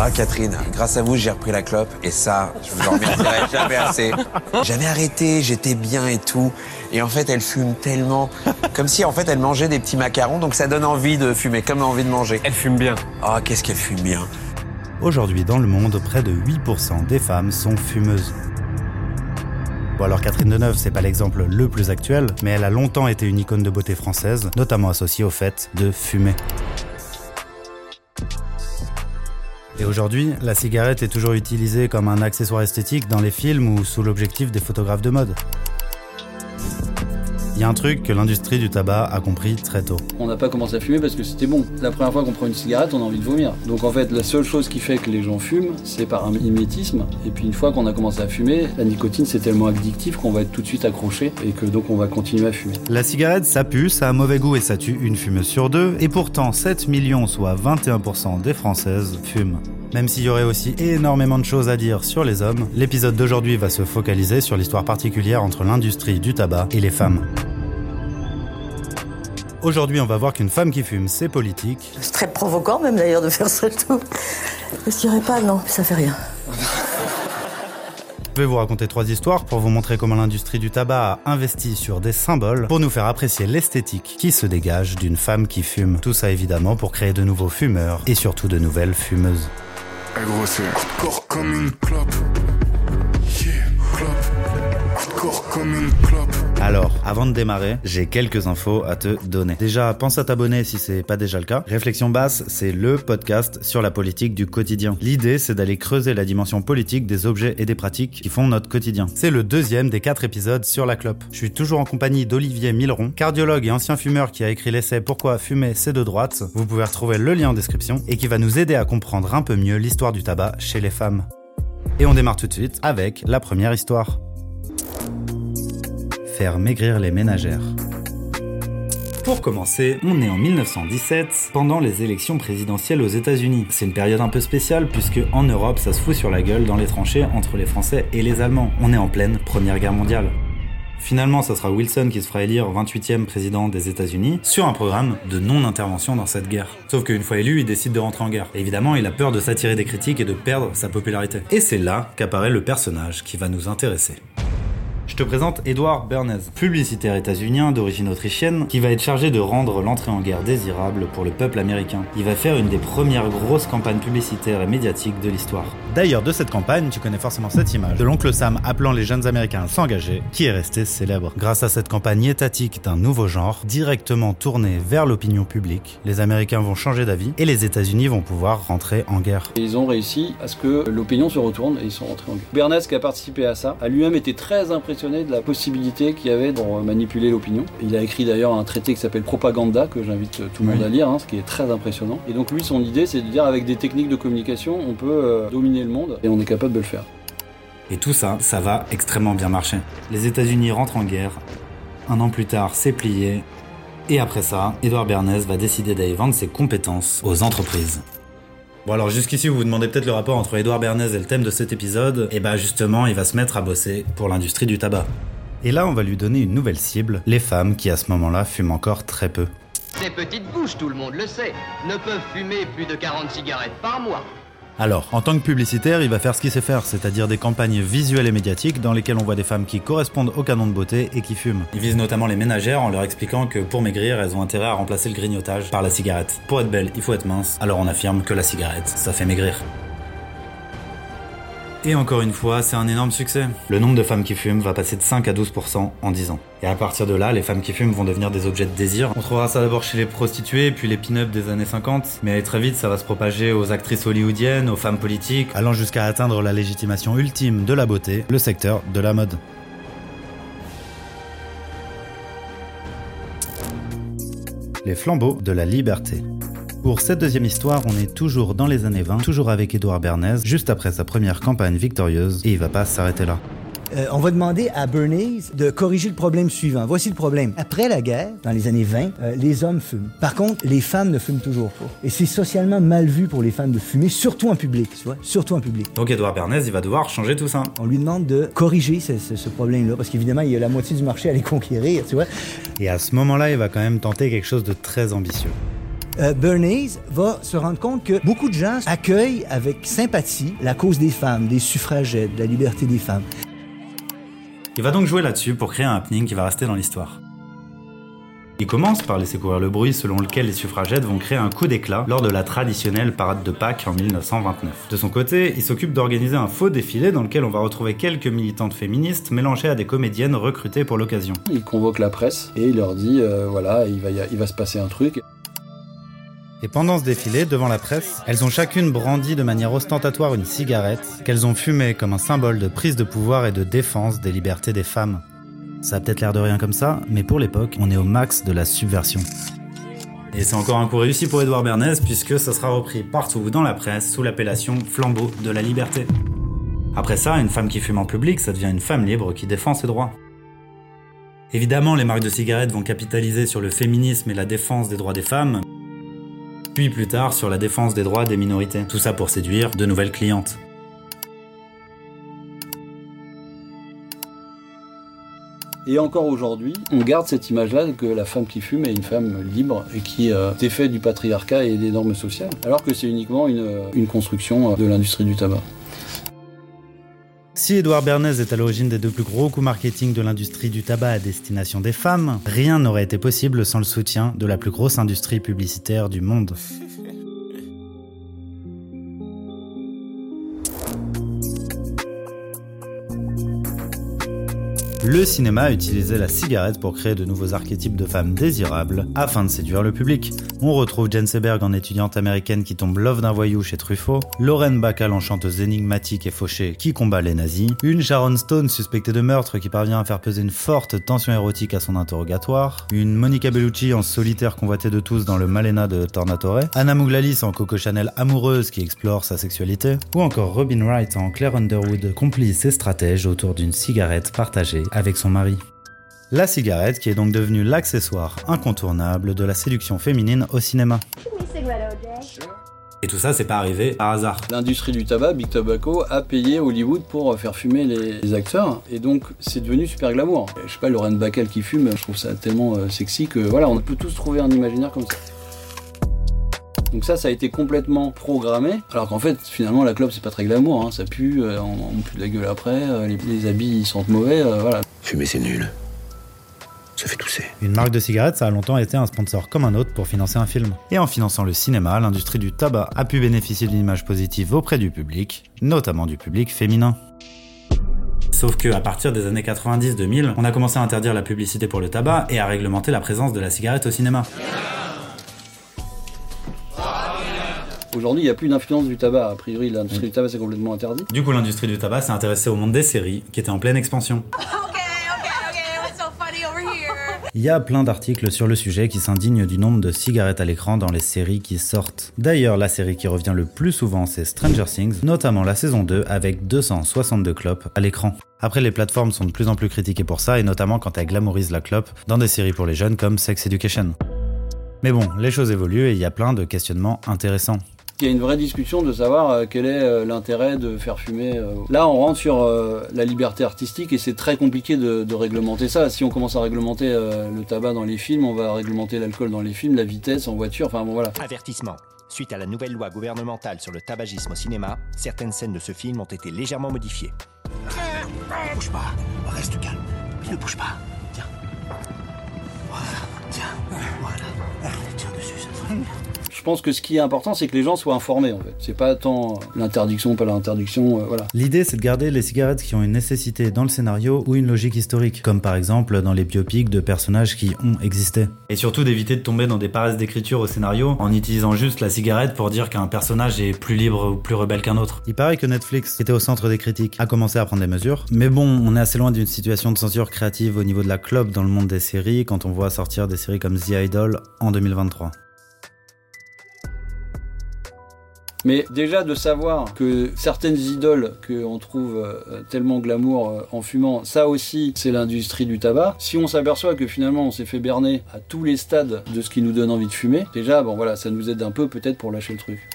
Ah Catherine, grâce à vous j'ai repris la clope et ça, je vous en remercierai jamais assez. J'avais arrêté, j'étais bien et tout. Et en fait elle fume tellement, comme si en fait elle mangeait des petits macarons, donc ça donne envie de fumer, comme envie de manger. Elle fume bien. Ah qu'est-ce qu'elle fume bien. Aujourd'hui dans le monde, près de 8% des femmes sont fumeuses. Bon alors Catherine Deneuve, c'est pas l'exemple le plus actuel, mais elle a longtemps été une icône de beauté française, notamment associée au fait de fumer. Et aujourd'hui, la cigarette est toujours utilisée comme un accessoire esthétique dans les films ou sous l'objectif des photographes de mode. Il y a un truc que l'industrie du tabac a compris très tôt. On n'a pas commencé à fumer parce que c'était bon. La première fois qu'on prend une cigarette, on a envie de vomir. Donc en fait, la seule chose qui fait que les gens fument, c'est par un mimétisme. Et puis une fois qu'on a commencé à fumer, la nicotine c'est tellement addictif qu'on va être tout de suite accroché et que donc on va continuer à fumer. La cigarette, ça pue, ça a mauvais goût et ça tue une fumeuse sur deux. Et pourtant, 7 millions, soit 21% des Françaises, fument. Même s'il y aurait aussi énormément de choses à dire sur les hommes, l'épisode d'aujourd'hui va se focaliser sur l'histoire particulière entre l'industrie du tabac et les femmes. Aujourd'hui, on va voir qu'une femme qui fume, c'est politique. C'est très provoquant même d'ailleurs de faire ça tout. Est-ce qu'il n'y aurait pas Non, ça fait rien. Je vais vous raconter trois histoires pour vous montrer comment l'industrie du tabac a investi sur des symboles pour nous faire apprécier l'esthétique qui se dégage d'une femme qui fume. Tout ça évidemment pour créer de nouveaux fumeurs et surtout de nouvelles fumeuses. Eh gros, c'est hardcore comme une clope. Yeah, clope. Hardcore comme une clope. Alors, avant de démarrer, j'ai quelques infos à te donner. Déjà, pense à t'abonner si c'est pas déjà le cas. Réflexion basse, c'est le podcast sur la politique du quotidien. L'idée, c'est d'aller creuser la dimension politique des objets et des pratiques qui font notre quotidien. C'est le deuxième des quatre épisodes sur la clope. Je suis toujours en compagnie d'Olivier Milleron, cardiologue et ancien fumeur qui a écrit l'essai Pourquoi fumer c'est de droite. Vous pouvez retrouver le lien en description et qui va nous aider à comprendre un peu mieux l'histoire du tabac chez les femmes. Et on démarre tout de suite avec la première histoire faire maigrir les ménagères. Pour commencer, on est en 1917, pendant les élections présidentielles aux États-Unis. C'est une période un peu spéciale puisque en Europe, ça se fout sur la gueule dans les tranchées entre les Français et les Allemands. On est en pleine Première Guerre mondiale. Finalement, ça sera Wilson qui se fera élire 28e président des États-Unis sur un programme de non-intervention dans cette guerre. Sauf qu'une fois élu, il décide de rentrer en guerre. Évidemment, il a peur de s'attirer des critiques et de perdre sa popularité. Et c'est là qu'apparaît le personnage qui va nous intéresser. Je te présente Edward Bernays, publicitaire états-unien d'origine autrichienne, qui va être chargé de rendre l'entrée en guerre désirable pour le peuple américain. Il va faire une des premières grosses campagnes publicitaires et médiatiques de l'histoire. D'ailleurs, de cette campagne, tu connais forcément cette image de l'oncle Sam appelant les jeunes américains à s'engager, qui est restée célèbre. Grâce à cette campagne étatique d'un nouveau genre, directement tournée vers l'opinion publique, les Américains vont changer d'avis et les États-Unis vont pouvoir rentrer en guerre. Et ils ont réussi à ce que l'opinion se retourne et ils sont rentrés en guerre. Bernays qui a participé à ça a lui-même été très impressionné de la possibilité qu'il y avait pour manipuler l'opinion. Il a écrit d'ailleurs un traité qui s'appelle Propaganda, que j'invite tout le monde à lire, hein, ce qui est très impressionnant. Et donc lui, son idée, c'est de dire avec des techniques de communication, on peut euh, dominer le monde et on est capable de le faire. Et tout ça, ça va extrêmement bien marcher. Les États-Unis rentrent en guerre. Un an plus tard, c'est plié. Et après ça, Edouard Bernays va décider d'aller vendre ses compétences aux entreprises. Bon alors jusqu'ici vous vous demandez peut-être le rapport entre Edouard Bernays et le thème de cet épisode, et bah justement il va se mettre à bosser pour l'industrie du tabac. Et là on va lui donner une nouvelle cible, les femmes qui à ce moment-là fument encore très peu. Ces petites bouches, tout le monde le sait, ne peuvent fumer plus de 40 cigarettes par mois. Alors, en tant que publicitaire, il va faire ce qu'il sait faire, c'est-à-dire des campagnes visuelles et médiatiques dans lesquelles on voit des femmes qui correspondent au canon de beauté et qui fument. Il vise notamment les ménagères en leur expliquant que pour maigrir, elles ont intérêt à remplacer le grignotage par la cigarette. Pour être belle, il faut être mince, alors on affirme que la cigarette, ça fait maigrir. Et encore une fois, c'est un énorme succès. Le nombre de femmes qui fument va passer de 5 à 12% en 10 ans. Et à partir de là, les femmes qui fument vont devenir des objets de désir. On trouvera ça d'abord chez les prostituées, puis les pin-up des années 50, mais très vite ça va se propager aux actrices hollywoodiennes, aux femmes politiques, allant jusqu'à atteindre la légitimation ultime de la beauté, le secteur de la mode. Les flambeaux de la liberté. Pour cette deuxième histoire, on est toujours dans les années 20, toujours avec Edouard Bernays, juste après sa première campagne victorieuse, et il va pas s'arrêter là. Euh, on va demander à Bernays de corriger le problème suivant. Voici le problème. Après la guerre, dans les années 20, euh, les hommes fument. Par contre, les femmes ne fument toujours pas. Et c'est socialement mal vu pour les femmes de fumer, surtout en public, tu vois, surtout en public. Donc Edouard Bernays, il va devoir changer tout ça. On lui demande de corriger ce, ce- ce problème-là, parce qu'évidemment, il y a la moitié du marché à les conquérir, tu vois. Et à ce moment-là, il va quand même tenter quelque chose de très ambitieux. Euh, Bernays va se rendre compte que beaucoup de gens accueillent avec sympathie la cause des femmes, des suffragettes, de la liberté des femmes. Il va donc jouer là-dessus pour créer un happening qui va rester dans l'histoire. Il commence par laisser courir le bruit selon lequel les suffragettes vont créer un coup d'éclat lors de la traditionnelle parade de Pâques en 1929. De son côté, il s'occupe d'organiser un faux défilé dans lequel on va retrouver quelques militantes féministes mélangées à des comédiennes recrutées pour l'occasion. Il convoque la presse et il leur dit euh, voilà, il va, y a- il va se passer un truc. Et pendant ce défilé, devant la presse, elles ont chacune brandi de manière ostentatoire une cigarette qu'elles ont fumée comme un symbole de prise de pouvoir et de défense des libertés des femmes. Ça a peut-être l'air de rien comme ça, mais pour l'époque, on est au max de la subversion. Et c'est encore un coup réussi pour Edouard Bernays puisque ça sera repris partout dans la presse sous l'appellation flambeau de la liberté. Après ça, une femme qui fume en public, ça devient une femme libre qui défend ses droits. Évidemment, les marques de cigarettes vont capitaliser sur le féminisme et la défense des droits des femmes, puis plus tard sur la défense des droits des minorités. Tout ça pour séduire de nouvelles clientes. Et encore aujourd'hui, on garde cette image-là que la femme qui fume est une femme libre et qui euh, défait du patriarcat et des normes sociales, alors que c'est uniquement une, construction de l'industrie du tabac. Si Edouard Bernays est à l'origine des deux plus gros coups marketing de l'industrie du tabac à destination des femmes, rien n'aurait été possible sans le soutien de la plus grosse industrie publicitaire du monde. Le cinéma a utilisé la cigarette pour créer de nouveaux archétypes de femmes désirables afin de séduire le public. On retrouve Jane Seberg en étudiante américaine qui tombe love d'un voyou chez Truffaut, Lorraine Bacall en chanteuse énigmatique et fauchée qui combat les nazis, une Sharon Stone suspectée de meurtre qui parvient à faire peser une forte tension érotique à son interrogatoire, une Monica Bellucci en solitaire convoitée de tous dans le Malena de Tornatore, Anna Mouglalis en Coco Chanel amoureuse qui explore sa sexualité, ou encore Robin Wright en Claire Underwood complice et stratège autour d'une cigarette partagée avec son mari. La cigarette qui est donc devenue l'accessoire incontournable de la séduction féminine au cinéma. Et tout ça, c'est pas arrivé par hasard. L'industrie du tabac, Big Tobacco, a payé Hollywood pour euh, faire fumer les, les acteurs, et donc c'est devenu super glamour. Je sais pas, Lorraine Bacall qui fume, je trouve ça tellement euh, sexy que voilà, on peut tous trouver un imaginaire comme ça. Donc ça, ça a été complètement programmé, alors qu'en fait, finalement, la clope, c'est pas très glamour, hein, ça pue, euh, on, on pue de la gueule après, euh, les, les habits, ils sentent mauvais, euh, voilà. Fumer, c'est nul. Ça fait tousser. Une marque de cigarettes, ça a longtemps été un sponsor comme un autre pour financer un film. Et en finançant le cinéma, l'industrie du tabac a pu bénéficier d'une image positive auprès du public, notamment du public féminin. Sauf que à partir des années 90-2000, on a commencé à interdire la publicité pour le tabac et à réglementer la présence de la cigarette au cinéma. Aujourd'hui, il n'y a plus d'influence du tabac, a priori, l'industrie du tabac, c'est complètement interdit. Du coup, l'industrie du tabac s'est intéressée au monde des séries, qui était en pleine expansion. Il y a plein d'articles sur le sujet qui s'indignent du nombre de cigarettes à l'écran dans les séries qui sortent. D'ailleurs, la série qui revient le plus souvent, c'est Stranger Things, notamment la saison 2 avec 262 clopes à l'écran. Après, les plateformes sont de plus en plus critiquées pour ça, et notamment quand elles glamourisent la clope dans des séries pour les jeunes comme Sex Education. Mais bon, les choses évoluent et il y a plein de questionnements intéressants. Il y a une vraie discussion de savoir euh, quel est euh, l'intérêt de faire fumer. euh. Là, on rentre sur la liberté artistique et c'est très compliqué de, de réglementer ça. Si on commence à réglementer le tabac dans les films, on va réglementer l'alcool dans les films, la vitesse en voiture, enfin bon voilà. Avertissement. Suite à la nouvelle loi gouvernementale sur le tabagisme au cinéma, certaines scènes de ce film ont été légèrement modifiées. Ne bouge pas. Reste calme. Ne bouge pas. Pense que ce qui est important, c'est que les gens soient informés en fait. C'est pas tant l'interdiction, pas l'interdiction, euh, voilà. L'idée, c'est de garder les cigarettes qui ont une nécessité dans le scénario ou une logique historique, comme par exemple dans les biopics de personnages qui ont existé. Et surtout d'éviter de tomber dans des paresses d'écriture au scénario en utilisant juste la cigarette pour dire qu'un personnage est plus libre ou plus rebelle qu'un autre. Il paraît que Netflix, qui était au centre des critiques, a commencé à prendre des mesures. Mais bon, on est assez loin d'une situation de censure créative au niveau de la clope dans le monde des séries quand on voit sortir des séries comme The Idol en 2023. Mais déjà de savoir que certaines idoles qu'on trouve euh, tellement glamour euh, en fumant, ça aussi c'est l'industrie du tabac. Si on s'aperçoit que finalement on s'est fait berner à tous les stades de ce qui nous donne envie de fumer, déjà bon voilà, ça nous aide un peu peut-être pour lâcher le truc.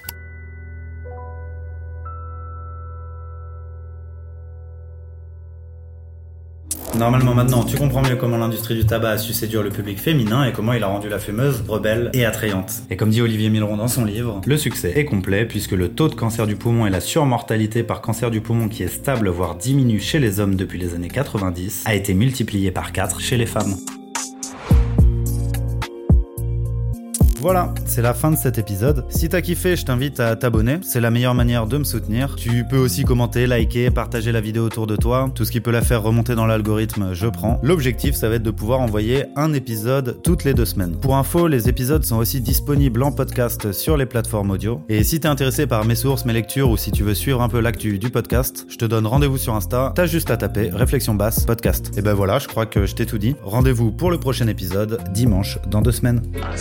Normalement maintenant, tu comprends mieux comment l'industrie du tabac a su séduire le public féminin et comment il a rendu la fumeuse rebelle et attrayante. Et comme dit Olivier Milleron dans son livre, le succès est complet puisque le taux de cancer du poumon et la surmortalité par cancer du poumon qui est stable voire diminue chez les hommes depuis les années 90 a été multiplié par 4 chez les femmes. Voilà, c'est la fin de cet épisode. Si t'as kiffé, je t'invite à t'abonner, c'est la meilleure manière de me soutenir. Tu peux aussi commenter, liker, partager la vidéo autour de toi. Tout ce qui peut la faire remonter dans l'algorithme, je prends. L'objectif, ça va être de pouvoir envoyer un épisode toutes les deux semaines. Pour info, les épisodes sont aussi disponibles en podcast sur les plateformes audio. Et si t'es intéressé par mes sources, mes lectures ou si tu veux suivre un peu l'actu du podcast, je te donne rendez-vous sur Insta. T'as juste à taper Réflexion basse podcast. Et ben voilà, je crois que je t'ai tout dit. Rendez-vous pour le prochain épisode dimanche dans deux semaines. Ah,